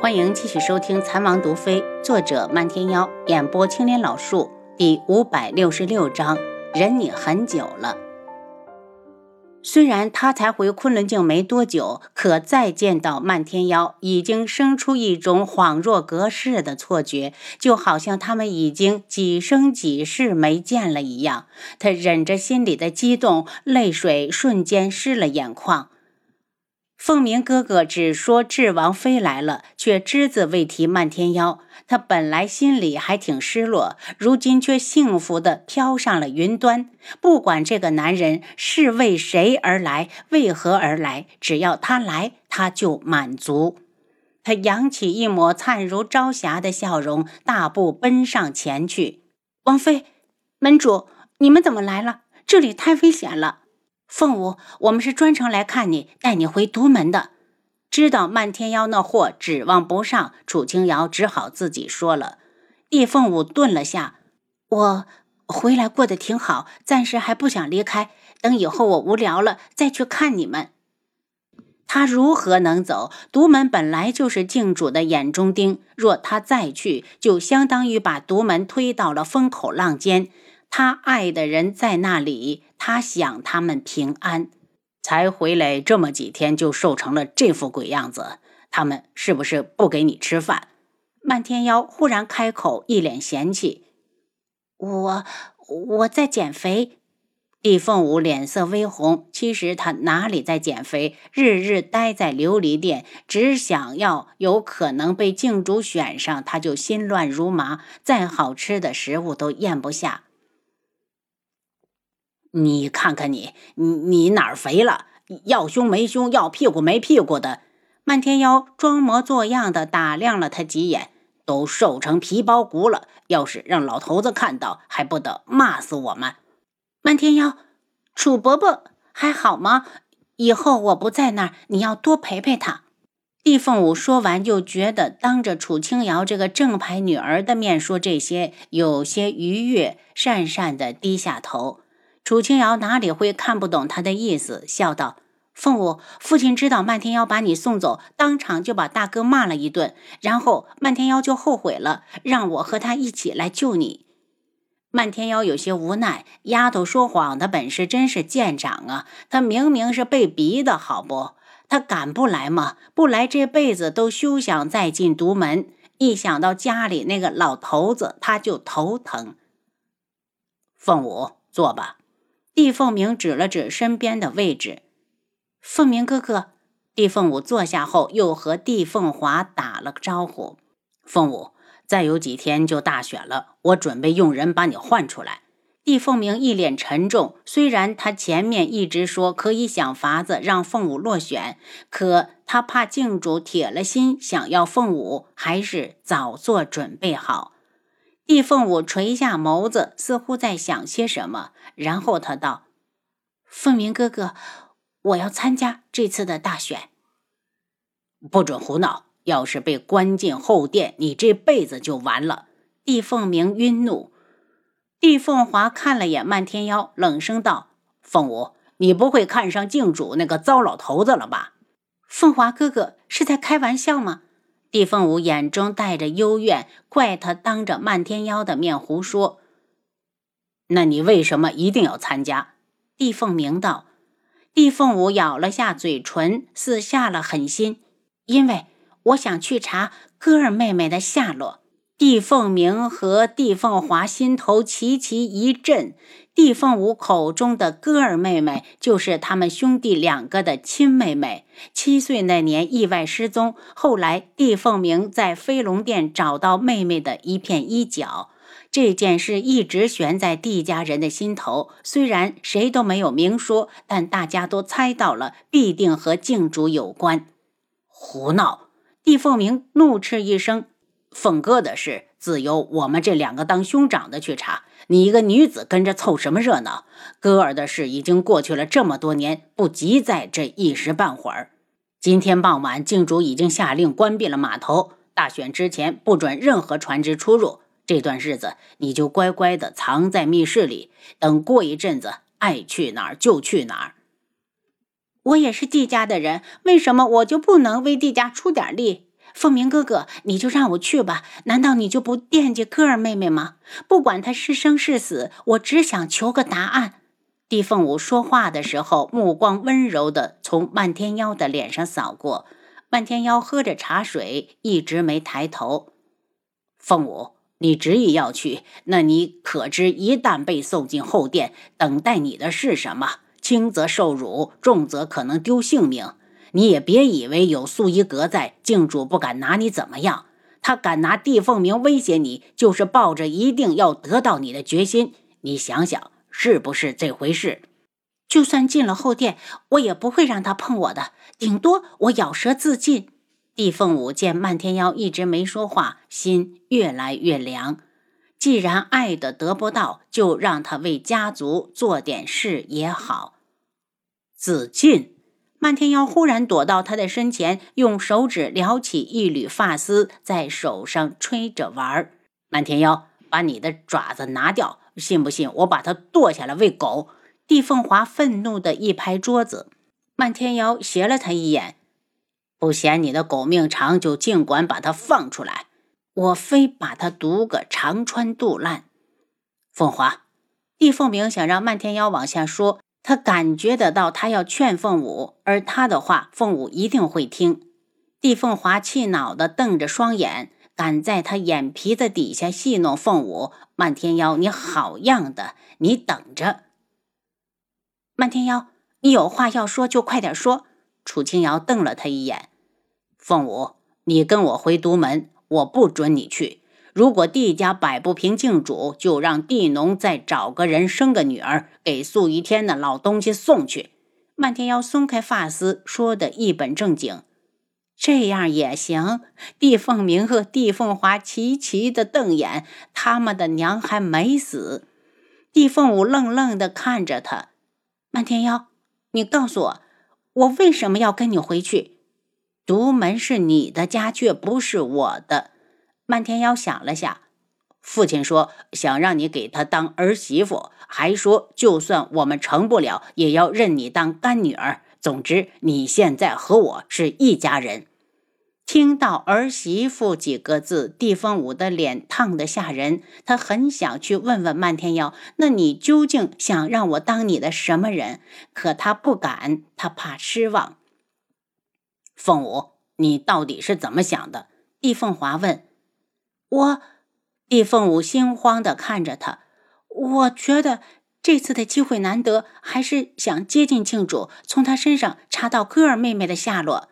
欢迎继续收听《残王毒妃》，作者漫天妖，演播青莲老树，第五百六十六章，忍你很久了。虽然他才回昆仑镜没多久，可再见到漫天妖，已经生出一种恍若隔世的错觉，就好像他们已经几生几世没见了一样。他忍着心里的激动，泪水瞬间湿了眼眶。凤鸣哥哥只说智王妃来了，却只字未提漫天妖。他本来心里还挺失落，如今却幸福地飘上了云端。不管这个男人是为谁而来，为何而来，只要他来，他就满足。他扬起一抹灿如朝霞的笑容，大步奔上前去。王妃，门主，你们怎么来了？这里太危险了。凤舞，我们是专程来看你，带你回独门的。知道漫天妖那货指望不上，楚清瑶只好自己说了。叶凤舞顿了下，我回来过得挺好，暂时还不想离开。等以后我无聊了再去看你们。他如何能走？独门本来就是靖主的眼中钉，若他再去，就相当于把独门推到了风口浪尖。他爱的人在那里，他想他们平安，才回来这么几天就瘦成了这副鬼样子。他们是不是不给你吃饭？漫天妖忽然开口，一脸嫌弃：“我我在减肥。”帝凤舞脸色微红，其实他哪里在减肥，日日待在琉璃殿，只想要有可能被镜主选上，他就心乱如麻，再好吃的食物都咽不下。你看看你，你你哪儿肥了？要胸没胸，要屁股没屁股的。漫天妖装模作样的打量了他几眼，都瘦成皮包骨了。要是让老头子看到，还不得骂死我们？漫天妖，楚伯伯还好吗？以后我不在那儿，你要多陪陪他。帝凤舞说完，就觉得当着楚清瑶这个正牌女儿的面说这些，有些愉悦，讪讪的低下头。楚清瑶哪里会看不懂他的意思，笑道：“凤舞，父亲知道漫天妖把你送走，当场就把大哥骂了一顿，然后漫天妖就后悔了，让我和他一起来救你。”漫天妖有些无奈，丫头说谎的本事真是见长啊！他明明是被逼的，好不？他敢不来吗？不来，这辈子都休想再进独门。一想到家里那个老头子，他就头疼。凤舞，坐吧。帝凤鸣指了指身边的位置，凤鸣哥哥。帝凤舞坐下后，又和帝凤华打了个招呼。凤舞，再有几天就大选了，我准备用人把你换出来。帝凤鸣一脸沉重，虽然他前面一直说可以想法子让凤舞落选，可他怕靖主铁了心想要凤舞，还是早做准备好。帝凤舞垂下眸子，似乎在想些什么，然后他道：“凤鸣哥哥，我要参加这次的大选。不准胡闹！要是被关进后殿，你这辈子就完了。”帝凤鸣晕怒。帝凤华看了眼漫天妖，冷声道：“凤舞，你不会看上靖主那个糟老头子了吧？”凤华哥哥是在开玩笑吗？帝凤舞眼中带着幽怨，怪他当着漫天妖的面胡说。那你为什么一定要参加？帝凤鸣道。帝凤舞咬了下嘴唇，似下了狠心，因为我想去查歌儿妹妹的下落。帝凤鸣和帝凤华心头齐齐一震。帝凤舞口中的歌儿妹妹，就是他们兄弟两个的亲妹妹。七岁那年意外失踪，后来帝凤鸣在飞龙殿找到妹妹的一片衣角。这件事一直悬在帝家人的心头，虽然谁都没有明说，但大家都猜到了，必定和靖主有关。胡闹！帝凤鸣怒斥一声。凤哥的事，自有我们这两个当兄长的去查。你一个女子跟着凑什么热闹？哥儿的事已经过去了这么多年，不急在这一时半会儿。今天傍晚，靖主已经下令关闭了码头，大选之前不准任何船只出入。这段日子，你就乖乖的藏在密室里，等过一阵子，爱去哪儿就去哪儿。我也是帝家的人，为什么我就不能为帝家出点力？凤鸣哥哥，你就让我去吧。难道你就不惦记歌儿妹妹吗？不管她是生是死，我只想求个答案。地凤舞说话的时候，目光温柔地从漫天妖的脸上扫过。漫天妖喝着茶水，一直没抬头。凤舞，你执意要去，那你可知，一旦被送进后殿，等待你的是什么？轻则受辱，重则可能丢性命。你也别以为有素衣阁在，静主不敢拿你怎么样。他敢拿地凤鸣威胁你，就是抱着一定要得到你的决心。你想想，是不是这回事？就算进了后殿，我也不会让他碰我的，顶多我咬舌自尽。地凤舞见漫天妖一直没说话，心越来越凉。既然爱的得不到，就让他为家族做点事也好。自尽。漫天妖忽然躲到他的身前，用手指撩起一缕发丝，在手上吹着玩儿。漫天妖，把你的爪子拿掉，信不信我把它剁下来喂狗？地凤华愤怒的一拍桌子。漫天妖斜了他一眼，不嫌你的狗命长，就尽管把它放出来，我非把它毒个肠穿肚烂。凤华，地凤鸣想让漫天妖往下说。他感觉得到，他要劝凤舞，而他的话，凤舞一定会听。帝凤华气恼地瞪着双眼，敢在他眼皮子底下戏弄凤舞。漫天妖，你好样的！你等着。漫天妖，你有话要说就快点说。楚清瑶瞪了他一眼。凤舞，你跟我回独门，我不准你去。如果帝家摆不平靖主，就让帝农再找个人生个女儿，给素一天那老东西送去。漫天妖松开发丝，说的一本正经。这样也行。帝凤鸣和帝凤华齐齐的瞪眼，他们的娘还没死。帝凤舞愣愣的看着他。漫天妖，你告诉我，我为什么要跟你回去？独门是你的家，却不是我的。漫天妖想了想，父亲说想让你给他当儿媳妇，还说就算我们成不了，也要认你当干女儿。总之，你现在和我是一家人。听到“儿媳妇”几个字，地凤舞的脸烫得吓人。他很想去问问漫天妖，那你究竟想让我当你的什么人？可他不敢，他怕失望。凤舞，你到底是怎么想的？地凤华问。我，帝凤舞心慌的看着他。我觉得这次的机会难得，还是想接近庆主，从他身上查到歌儿妹妹的下落。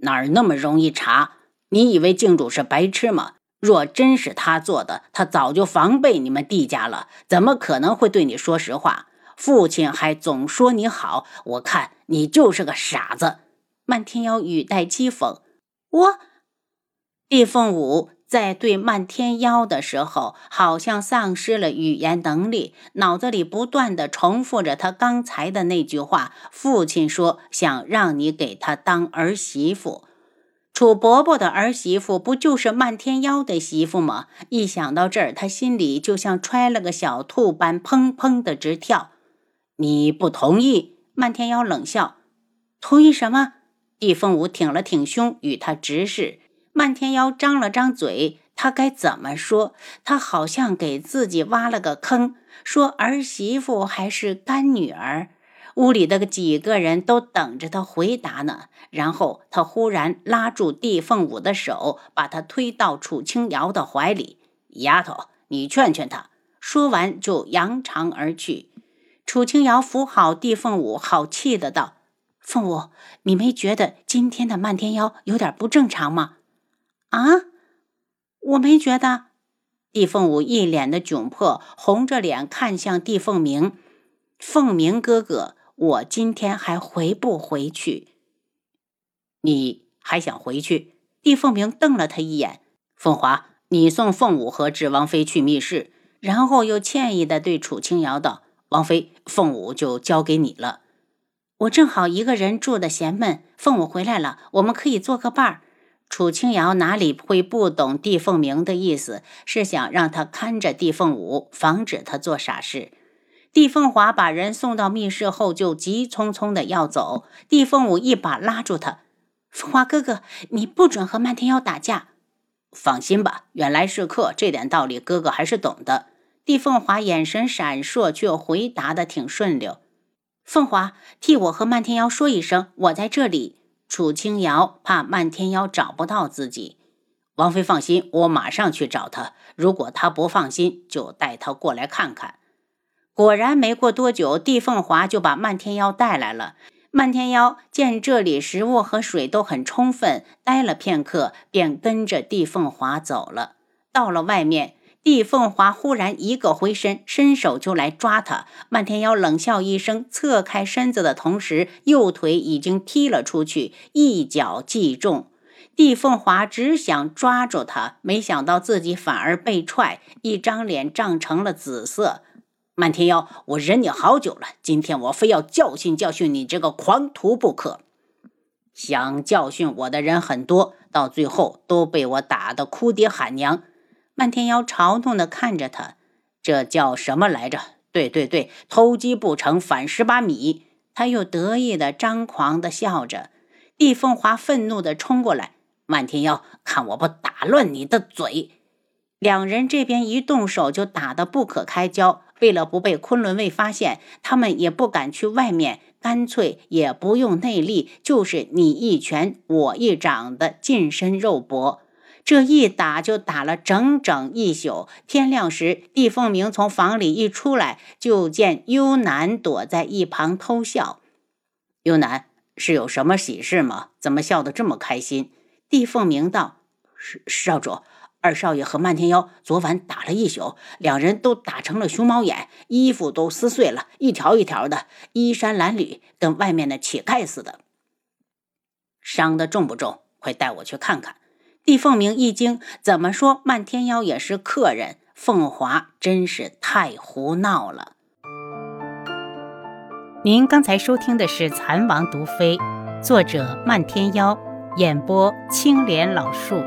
哪儿那么容易查？你以为靖主是白痴吗？若真是他做的，他早就防备你们帝家了，怎么可能会对你说实话？父亲还总说你好，我看你就是个傻子。漫天妖语带讥讽。我，帝凤舞。在对漫天妖的时候，好像丧失了语言能力，脑子里不断的重复着他刚才的那句话：“父亲说想让你给他当儿媳妇，楚伯伯的儿媳妇不就是漫天妖的媳妇吗？”一想到这儿，他心里就像揣了个小兔般砰砰的直跳。你不同意？漫天妖冷笑：“同意什么？”地凤舞挺了挺胸，与他直视。漫天妖张了张嘴，他该怎么说？他好像给自己挖了个坑，说儿媳妇还是干女儿。屋里的几个人都等着他回答呢。然后他忽然拉住地凤舞的手，把他推到楚清瑶的怀里：“丫头，你劝劝他。”说完就扬长而去。楚清瑶扶好地凤舞，好气的道：“凤舞，你没觉得今天的漫天妖有点不正常吗？”啊，我没觉得。地凤舞一脸的窘迫，红着脸看向地凤鸣。凤鸣哥哥，我今天还回不回去？你还想回去？地凤鸣瞪了他一眼。凤华，你送凤舞和智王妃去密室，然后又歉意的对楚清瑶道：“王妃，凤舞就交给你了。我正好一个人住的嫌闷，凤舞回来了，我们可以做个伴儿。”楚清瑶哪里会不懂帝凤鸣的意思？是想让他看着帝凤舞，防止他做傻事。帝凤华把人送到密室后，就急匆匆的要走。帝凤舞一把拉住他：“凤华哥哥，你不准和漫天妖打架。放心吧，远来是客，这点道理哥哥还是懂的。帝凤华眼神闪烁，却回答的挺顺溜。凤华，替我和漫天妖说一声，我在这里。楚清瑶怕漫天妖找不到自己。王妃放心，我马上去找他。如果他不放心，就带他过来看看。果然，没过多久，帝凤华就把漫天妖带来了。漫天妖见这里食物和水都很充分，待了片刻，便跟着帝凤华走了。到了外面，帝凤华忽然一个回身，伸手就来抓他。漫天妖冷笑一声，侧开身子的同时，右腿已经踢了出去，一脚击中。帝凤华只想抓住他，没想到自己反而被踹，一张脸涨成了紫色。漫天妖，我忍你好久了，今天我非要教训教训你这个狂徒不可。想教训我的人很多，到最后都被我打得哭爹喊娘。漫天妖嘲弄地看着他，这叫什么来着？对对对，偷鸡不成反蚀把米。他又得意的张狂的笑着。帝凤华愤怒地冲过来，漫天妖，看我不打乱你的嘴！两人这边一动手就打得不可开交。为了不被昆仑卫发现，他们也不敢去外面，干脆也不用内力，就是你一拳我一掌的近身肉搏。这一打就打了整整一宿。天亮时，帝凤鸣从房里一出来，就见幽南躲在一旁偷笑。幽南是有什么喜事吗？怎么笑得这么开心？帝凤鸣道：“少少主。”二少爷和漫天妖昨晚打了一宿，两人都打成了熊猫眼，衣服都撕碎了，一条一条的，衣衫褴褛，跟外面的乞丐似的。伤的重不重？快带我去看看。帝凤鸣一惊，怎么说漫天妖也是客人，凤华真是太胡闹了。您刚才收听的是《蚕王毒妃》，作者漫天妖，演播青莲老树。